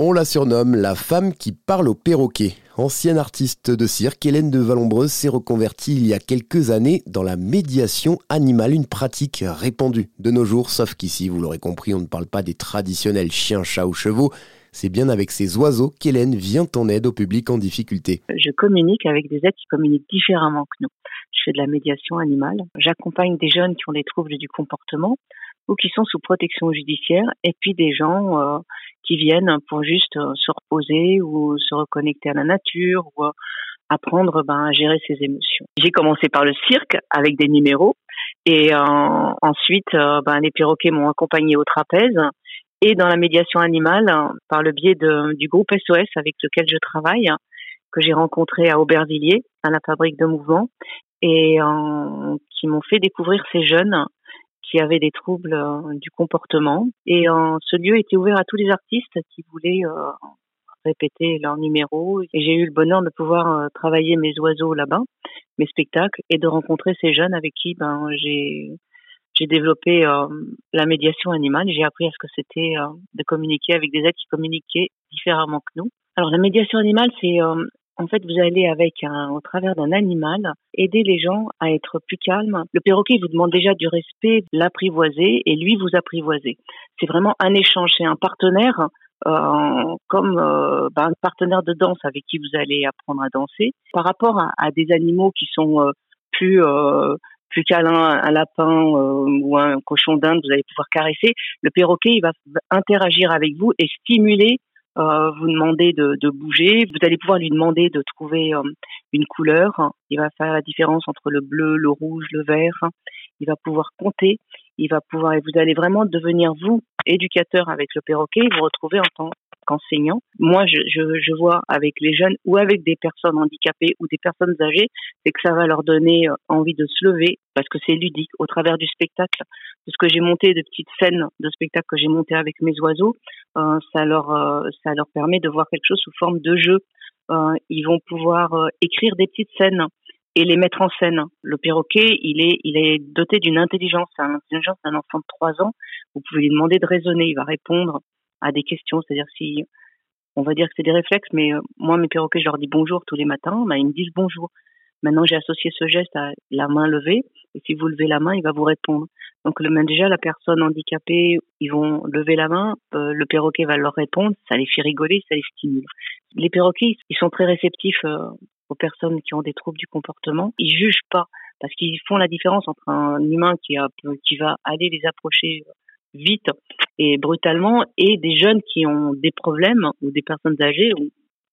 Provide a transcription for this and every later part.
On la surnomme la femme qui parle au perroquet. Ancienne artiste de cirque, Hélène de Vallombreuse s'est reconvertie il y a quelques années dans la médiation animale, une pratique répandue de nos jours, sauf qu'ici, vous l'aurez compris, on ne parle pas des traditionnels chiens, chats ou chevaux. C'est bien avec ces oiseaux qu'Hélène vient en aide au public en difficulté. Je communique avec des êtres qui communiquent différemment que nous. Je fais de la médiation animale. J'accompagne des jeunes qui ont des troubles du comportement ou qui sont sous protection judiciaire, et puis des gens euh, qui viennent pour juste euh, se reposer ou se reconnecter à la nature ou euh, apprendre ben, à gérer ses émotions. J'ai commencé par le cirque avec des numéros et ensuite ben, les perroquets m'ont accompagné au trapèze et dans la médiation animale par le biais de, du groupe SOS avec lequel je travaille que j'ai rencontré à Aubervilliers à la fabrique de mouvement et qui m'ont fait découvrir ces jeunes qui avaient des troubles euh, du comportement. Et euh, ce lieu était ouvert à tous les artistes qui voulaient euh, répéter leur numéro. Et j'ai eu le bonheur de pouvoir travailler mes oiseaux là-bas, mes spectacles, et de rencontrer ces jeunes avec qui ben, j'ai j'ai développé la médiation animale. J'ai appris à ce que c'était de communiquer avec des êtres qui communiquaient différemment que nous. Alors la médiation animale, c'est en fait, vous allez avec un, au travers d'un animal, aider les gens à être plus calmes. Le perroquet vous demande déjà du respect, l'apprivoiser, et lui vous apprivoiser. C'est vraiment un échange, c'est un partenaire, euh, comme euh, ben, un partenaire de danse avec qui vous allez apprendre à danser. Par rapport à, des animaux qui sont euh, plus plus câlins, un lapin ou un cochon d'Inde, vous allez pouvoir caresser. Le perroquet, il va interagir avec vous et stimuler euh, vous demander de, de, bouger. Vous allez pouvoir lui demander de trouver euh, une couleur. Il va faire la différence entre le bleu, le rouge, le vert. Il va pouvoir compter. Il va pouvoir et vous allez vraiment devenir vous éducateur avec le perroquet. Vous retrouver en tant qu'enseignant. Moi, je, je, je, vois avec les jeunes ou avec des personnes handicapées ou des personnes âgées, c'est que ça va leur donner euh, envie de se lever parce que c'est ludique au travers du spectacle. De ce que j'ai monté, de petites scènes de spectacle que j'ai monté avec mes oiseaux, ça leur euh, ça leur permet de voir quelque chose sous forme de jeu. Euh, ils vont pouvoir euh, écrire des petites scènes et les mettre en scène. Le perroquet, il est, il est doté d'une intelligence, une intelligence d'un enfant de 3 ans. Vous pouvez lui demander de raisonner, il va répondre à des questions. C'est-à-dire si, on va dire que c'est des réflexes, mais moi, mes perroquets, je leur dis bonjour tous les matins, ben, ils me disent bonjour. Maintenant, j'ai associé ce geste à la main levée, et si vous levez la main, il va vous répondre. Donc déjà, la personne handicapée, ils vont lever la main, euh, le perroquet va leur répondre, ça les fait rigoler, ça les stimule. Les perroquets, ils sont très réceptifs euh, aux personnes qui ont des troubles du comportement. Ils jugent pas parce qu'ils font la différence entre un humain qui, a, qui va aller les approcher vite et brutalement et des jeunes qui ont des problèmes ou des personnes âgées ou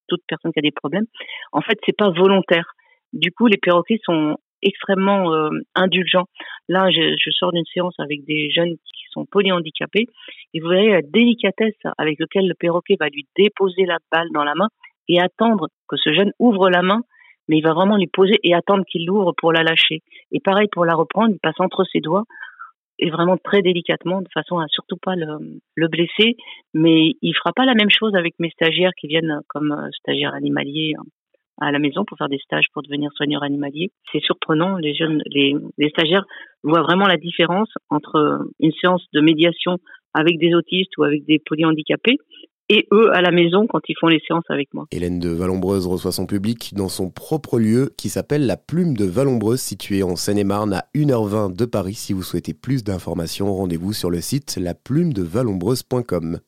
toute personne qui a des problèmes. En fait, c'est pas volontaire. Du coup, les perroquets sont extrêmement euh, indulgents. Là, je, je sors d'une séance avec des jeunes qui sont polyhandicapés et vous voyez la délicatesse avec laquelle le perroquet va lui déposer la balle dans la main et attendre que ce jeune ouvre la main, mais il va vraiment lui poser et attendre qu'il l'ouvre pour la lâcher. Et pareil pour la reprendre, il passe entre ses doigts et vraiment très délicatement, de façon à surtout pas le, le blesser. Mais il fera pas la même chose avec mes stagiaires qui viennent comme euh, stagiaires animaliers hein à la maison pour faire des stages pour devenir soigneur animalier. C'est surprenant, les jeunes, les, stagiaires voient vraiment la différence entre une séance de médiation avec des autistes ou avec des polyhandicapés et eux à la maison quand ils font les séances avec moi. Hélène de Vallombreuse reçoit son public dans son propre lieu qui s'appelle la Plume de Vallombreuse, situé en Seine-et-Marne à 1h20 de Paris. Si vous souhaitez plus d'informations, rendez-vous sur le site laplumedevallombreuse.com.